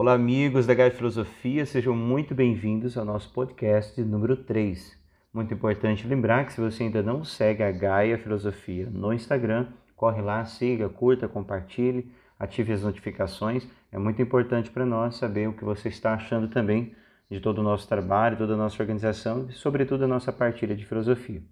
Olá, amigos da Gaia Filosofia, sejam muito bem-vindos ao nosso podcast número 3. Muito importante lembrar que se você ainda não segue a Gaia Filosofia no Instagram, corre lá, siga, curta, compartilhe, ative as notificações. É muito importante para nós saber o que você está achando também de todo o nosso trabalho, toda a nossa organização e, sobretudo, a nossa partilha de filosofia.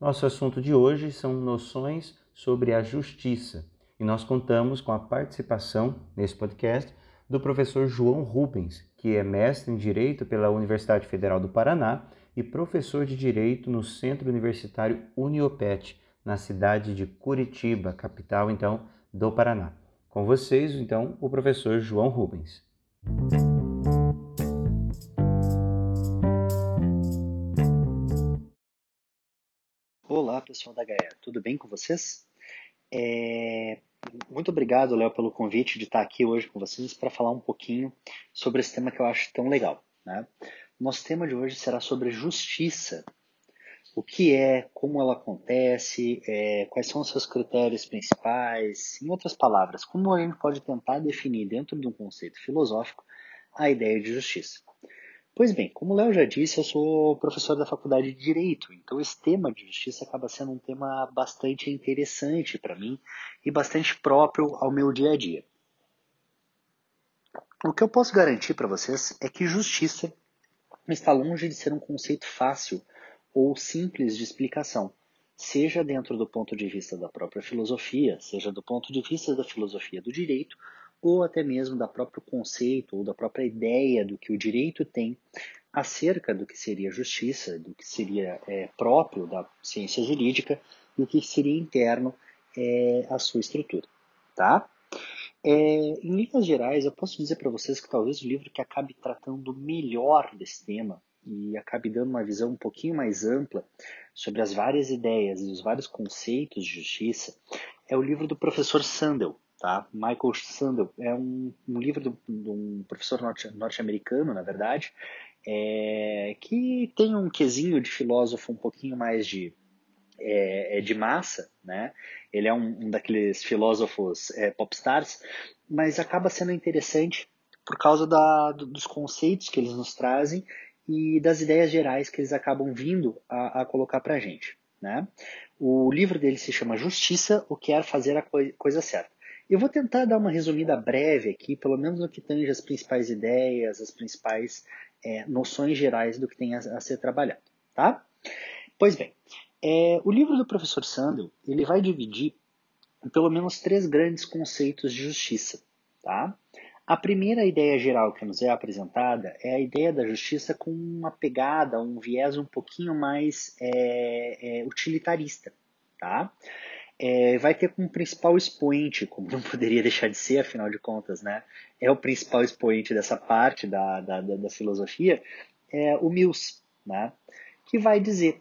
Nosso assunto de hoje são noções sobre a justiça e nós contamos com a participação nesse podcast do professor João Rubens, que é mestre em Direito pela Universidade Federal do Paraná e professor de Direito no Centro Universitário Uniopet, na cidade de Curitiba, capital então do Paraná. Com vocês, então, o professor João Rubens. Olá, pessoal da Gaia, tudo bem com vocês? É, muito obrigado, Léo, pelo convite de estar aqui hoje com vocês para falar um pouquinho sobre esse tema que eu acho tão legal. Né? Nosso tema de hoje será sobre justiça. O que é, como ela acontece, é, quais são os seus critérios principais, em outras palavras, como a gente pode tentar definir dentro de um conceito filosófico a ideia de justiça. Pois bem, como o Léo já disse, eu sou professor da faculdade de Direito, então esse tema de justiça acaba sendo um tema bastante interessante para mim e bastante próprio ao meu dia a dia. O que eu posso garantir para vocês é que justiça está longe de ser um conceito fácil ou simples de explicação, seja dentro do ponto de vista da própria filosofia, seja do ponto de vista da filosofia do direito ou até mesmo da próprio conceito ou da própria ideia do que o direito tem acerca do que seria justiça, do que seria é, próprio da ciência jurídica e o que seria interno é, à sua estrutura, tá? É, em linhas gerais, eu posso dizer para vocês que talvez o livro que acabe tratando melhor desse tema e acabe dando uma visão um pouquinho mais ampla sobre as várias ideias e os vários conceitos de justiça é o livro do professor Sandel, Tá? Michael Sandel é um, um livro de, um professor norte-americano, na verdade, é, que tem um quesinho de filósofo um pouquinho mais de, é, é de massa, né? Ele é um, um daqueles filósofos é, popstars, mas acaba sendo interessante por causa da, dos conceitos que eles nos trazem e das ideias gerais que eles acabam vindo a, a colocar para a gente. Né? O livro dele se chama Justiça, o que é fazer a coisa certa. Eu vou tentar dar uma resumida breve aqui, pelo menos no que tange as principais ideias, as principais é, noções gerais do que tem a, a ser trabalhado, tá? Pois bem, é, o livro do professor Sandel ele vai dividir em pelo menos três grandes conceitos de justiça, tá? A primeira ideia geral que nos é apresentada é a ideia da justiça com uma pegada, um viés um pouquinho mais é, é, utilitarista, tá? É, vai ter como principal expoente, como não poderia deixar de ser, afinal de contas, né? É o principal expoente dessa parte da, da, da, da filosofia, é o Mills, né? Que vai dizer,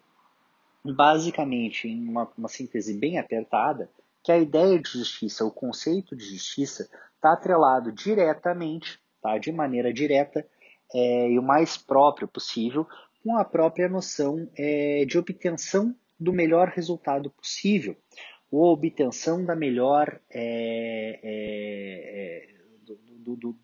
basicamente, em uma, uma síntese bem apertada, que a ideia de justiça, o conceito de justiça, está atrelado diretamente, tá? de maneira direta é, e o mais próprio possível, com a própria noção é, de obtenção do melhor resultado possível, ou obtenção da melhor é, é, é do, do, do,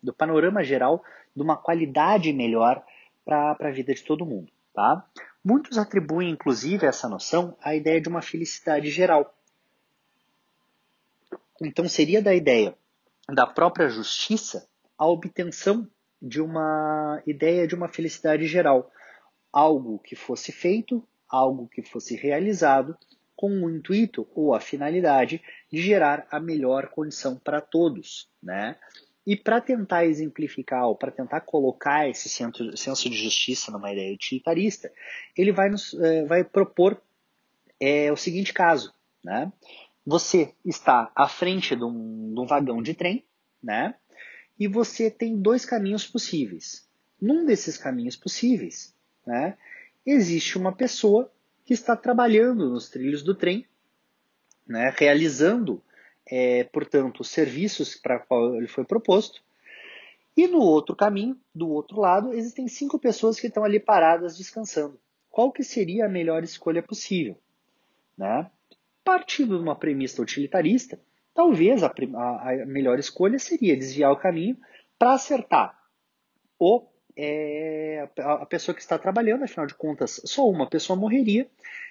do, panorama geral de uma qualidade melhor para a vida de todo mundo. Tá? Muitos atribuem, inclusive, essa noção à ideia de uma felicidade geral. Então, seria da ideia da própria justiça a obtenção de uma ideia de uma felicidade geral. Algo que fosse feito, algo que fosse realizado com o intuito ou a finalidade de gerar a melhor condição para todos, né? E para tentar exemplificar ou para tentar colocar esse senso de justiça numa ideia utilitarista, ele vai, nos, é, vai propor é, o seguinte caso, né? Você está à frente de um, de um vagão de trem, né? E você tem dois caminhos possíveis. Num desses caminhos possíveis, né, existe uma pessoa que está trabalhando nos trilhos do trem, né, realizando, é, portanto, os serviços para qual ele foi proposto. E no outro caminho, do outro lado, existem cinco pessoas que estão ali paradas descansando. Qual que seria a melhor escolha possível? Né? Partindo de uma premissa utilitarista, talvez a, a, a melhor escolha seria desviar o caminho para acertar o é, a pessoa que está trabalhando, afinal de contas, só uma pessoa morreria,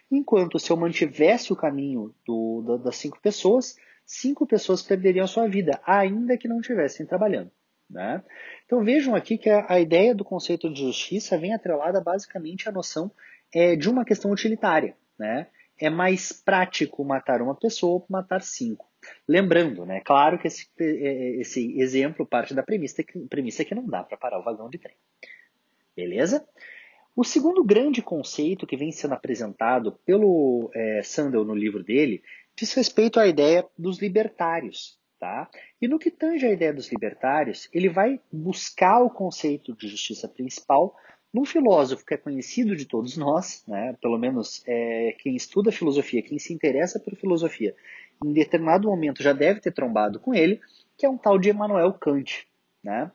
enquanto se eu mantivesse o caminho do, do, das cinco pessoas, cinco pessoas perderiam a sua vida, ainda que não estivessem trabalhando. Né? Então vejam aqui que a, a, ideia do conceito de justiça vem atrelada basicamente à noção é, de uma questão utilitária. Né? É mais prático matar uma pessoa ou matar cinco. Lembrando, né, claro que esse, é, esse exemplo parte da premissa que, premissa que não dá para parar o vagão de trem. Beleza? O segundo grande conceito que vem sendo apresentado pelo é, Sandel no livro dele diz respeito à ideia dos libertários. Tá? E no que tange a ideia dos libertários, ele vai buscar o conceito de justiça principal num filósofo que é conhecido de todos nós, né? pelo menos é, quem estuda filosofia, quem se interessa por filosofia, em determinado momento já deve ter trombado com ele, que é um tal de Emmanuel Kant. Né?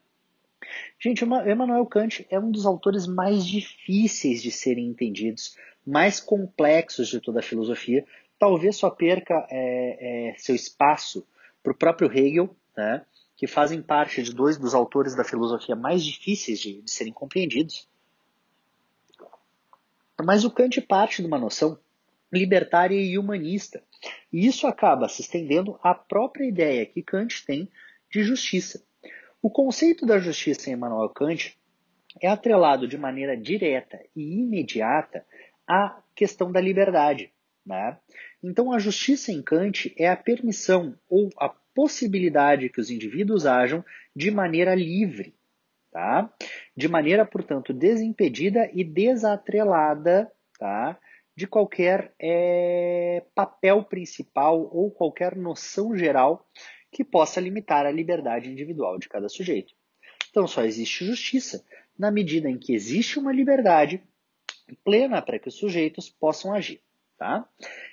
Gente, Emmanuel Kant é um dos autores mais difíceis de serem entendidos, mais complexos de toda a filosofia. Talvez só perca é, é, seu espaço para o próprio Hegel, né, que fazem parte de dois dos autores da filosofia mais difíceis de, de serem compreendidos. Mas o Kant parte de uma noção libertária e humanista. E isso acaba se estendendo à própria ideia que Kant tem de justiça. O conceito da justiça em Emmanuel Kant é atrelado de maneira direta e imediata à questão da liberdade. Né? Então, a justiça em Kant é a permissão ou a possibilidade que os indivíduos ajam de maneira livre, tá? de maneira, portanto, desimpedida e desatrelada tá? de qualquer é, papel principal ou qualquer noção geral que possa limitar a liberdade individual de cada sujeito. Então, só existe justiça na medida em que existe uma liberdade plena para que os sujeitos possam agir. Tá?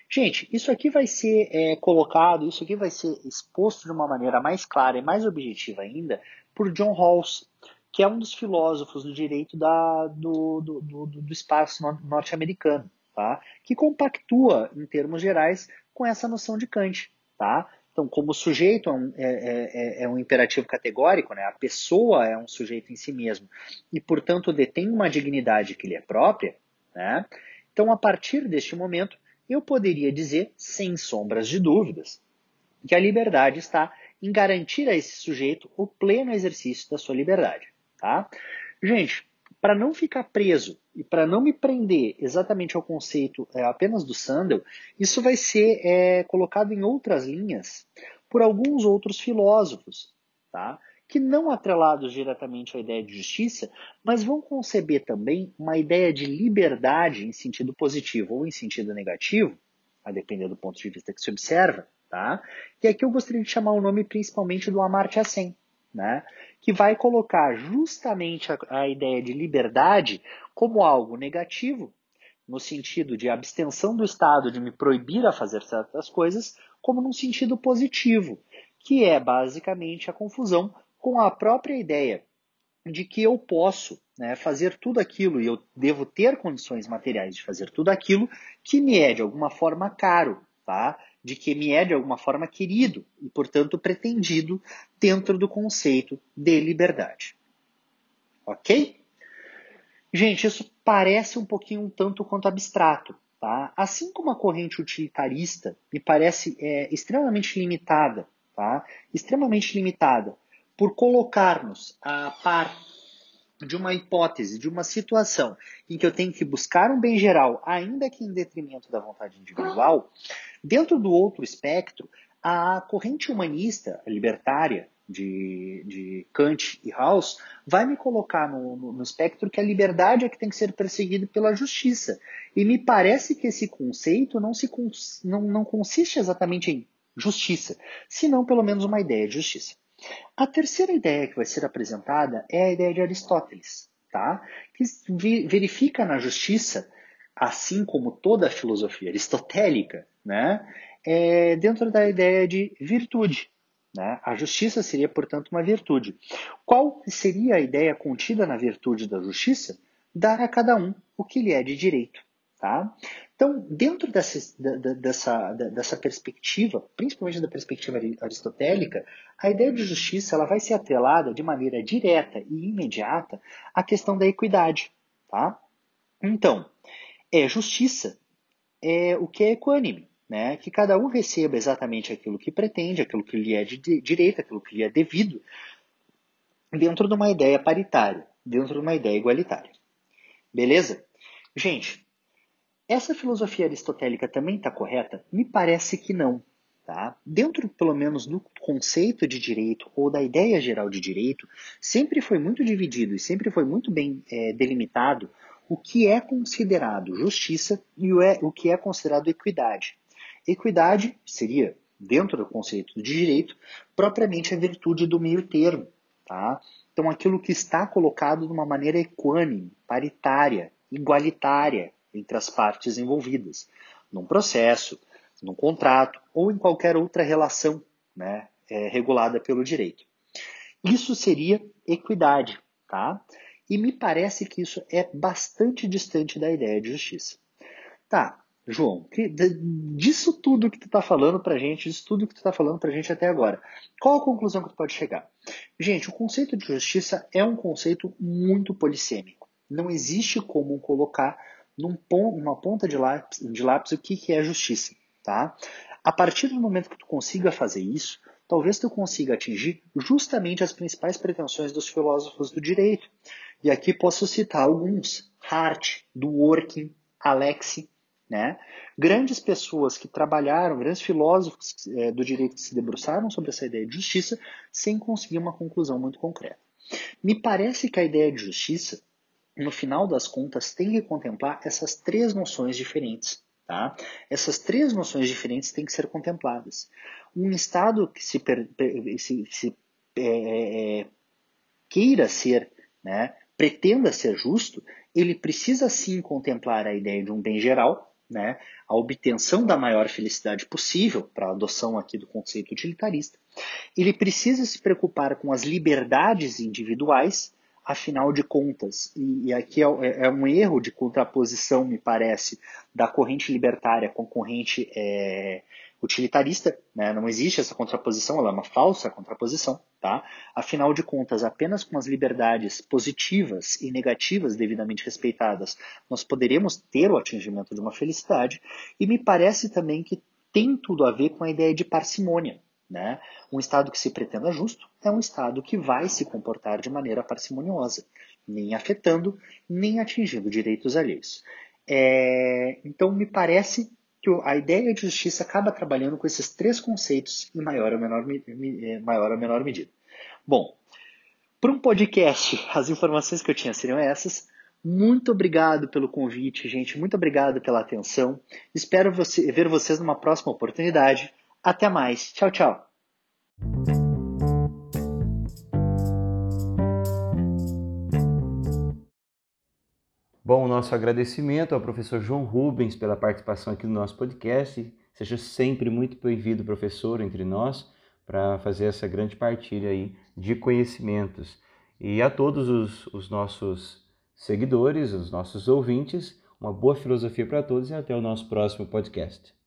Gente, isso aqui vai ser é, colocado, isso aqui vai ser exposto de uma maneira mais clara e mais objetiva ainda por John Rawls, que é um dos filósofos do direito da, do, do, do, do espaço norte-americano, tá? que compactua, em termos gerais, com essa noção de Kant. Tá? Então, como o sujeito é um, é, é, é um, imperativo categórico, né? a pessoa é um sujeito em si mesmo, e, portanto, detém uma dignidade que lhe é própria, né? Então, a partir deste momento, eu poderia dizer, sem sombras de dúvidas, que a liberdade está em garantir a esse sujeito o pleno exercício da sua liberdade. Tá? Gente, para não ficar preso e para não me prender exatamente ao conceito é, apenas do Sandel, isso vai ser é, colocado em outras linhas por alguns outros filósofos. Tá? que não atrelados diretamente à ideia de justiça, mas vão conceber também uma ideia de liberdade em sentido positivo ou em sentido negativo, a depender do ponto de vista que se observa, tá? E aqui eu gostaria de chamar o nome principalmente do Amartya Sen, né? Que vai colocar justamente a, a ideia de liberdade como algo negativo, no sentido de abstenção do Estado de me proibir a fazer certas coisas, como num sentido positivo, que é basicamente a confusão com a própria ideia de que eu posso né, fazer tudo aquilo e eu devo ter condições materiais de fazer tudo aquilo que me é de alguma forma caro, tá? De que me é de alguma forma querido e, portanto, pretendido dentro do conceito de liberdade. Ok? Gente, isso parece um pouquinho um tanto quanto abstrato. Tá? Assim como a corrente utilitarista me parece é, extremamente limitada, tá? extremamente limitada por colocar-nos a par de uma hipótese, de uma situação em que eu tenho que buscar um bem geral, ainda que em detrimento da vontade individual, dentro do outro espectro, a corrente humanista libertária de, de Kant e Rawls vai me colocar no, no, no, espectro que a liberdade é que tem que ser perseguida pela justiça. E me parece que esse conceito não, se, não, não consiste exatamente em justiça, senão pelo menos uma ideia de justiça. A terceira ideia que vai ser apresentada é a ideia de Aristóteles, tá? que verifica na justiça, assim como toda a filosofia aristotélica, né? é dentro da ideia de virtude. Né? A justiça seria, portanto, uma virtude. Qual seria a ideia contida na virtude da justiça? Dar a cada um o que lhe é de direito. Tá? Então, dentro dessa, dessa, dessa perspectiva, principalmente da perspectiva aristotélica, a ideia de justiça ela vai ser atrelada de maneira direta e imediata à questão da equidade. Tá? Então, é justiça é o que é equânime, né? que cada um receba exatamente aquilo que pretende, aquilo que lhe é de direito, aquilo que lhe é devido, dentro de uma ideia paritária, dentro de uma ideia igualitária. Beleza? Gente, essa filosofia aristotélica também está correta? Me parece que não. Tá? Dentro, pelo menos, do conceito de direito ou da ideia geral de direito, sempre foi muito dividido e sempre foi muito bem é, delimitado o que é considerado justiça e o, é, o que é considerado equidade. Equidade seria, dentro do conceito de direito, propriamente a virtude do meio termo. Tá? Então, aquilo que está colocado de uma maneira equânime, paritária, igualitária, entre as partes envolvidas, num processo, num contrato ou em qualquer outra relação né, é, regulada pelo direito. Isso seria equidade, tá? E me parece que isso é bastante distante da ideia de justiça. Tá, João, que, disso tudo que tu está falando para gente, disso tudo que tu está falando para gente até agora, qual a conclusão que tu pode chegar? Gente, o conceito de justiça é um conceito muito polissêmico. Não existe como colocar num numa ponta de lápis, de lápis o que, que é justiça. Tá? A partir do momento que tu consiga fazer isso, talvez tu consiga atingir justamente as principais pretensões dos filósofos do direito. E aqui posso citar alguns: Hart, Dworkin, Alexi, né? Grandes pessoas que trabalharam, grandes filósofos é, do direito que se debruçaram sobre essa ideia de justiça sem conseguir uma conclusão muito concreta. Me parece que a ideia de justiça no final das contas, tem que contemplar essas três noções diferentes. Tá? Essas três noções diferentes têm que ser contempladas. Um Estado que se, se, se é, é, é, queira ser, né, pretenda ser justo, ele precisa sim contemplar a ideia de um bem geral, né, a obtenção da maior felicidade possível, para a adoção aqui do conceito utilitarista. Ele precisa se preocupar com as liberdades individuais, afinal de contas, e, e aqui é, é, é, um erro de contraposição, me parece, da corrente libertária com corrente é, utilitarista, né? não existe essa contraposição, ela é uma falsa contraposição, tá? Afinal de contas, apenas com as liberdades positivas e negativas devidamente respeitadas, nós poderemos ter o atingimento de uma felicidade, e me parece também que tem tudo a ver com a ideia de parcimônia, né? Um Estado que se pretenda justo é um Estado que vai se comportar de maneira parcimoniosa, nem afetando, nem atingindo direitos alheios. É, então, me parece que a ideia de justiça acaba trabalhando com esses três conceitos em maior ou menor, é, maior ou menor medida. Bom, para um podcast, as informações que eu tinha seriam essas. Muito obrigado pelo convite, gente. Muito obrigado pela atenção. Espero você, ver vocês numa próxima oportunidade. Até mais. Tchau, tchau. Bom, nosso agradecimento ao professor João Rubens pela participação aqui no nosso podcast. Seja sempre muito bem-vindo, professor, entre nós, para fazer essa grande partilha aí de conhecimentos. E a todos os, os nossos seguidores, os nossos ouvintes, uma boa filosofia para todos e até o nosso próximo podcast.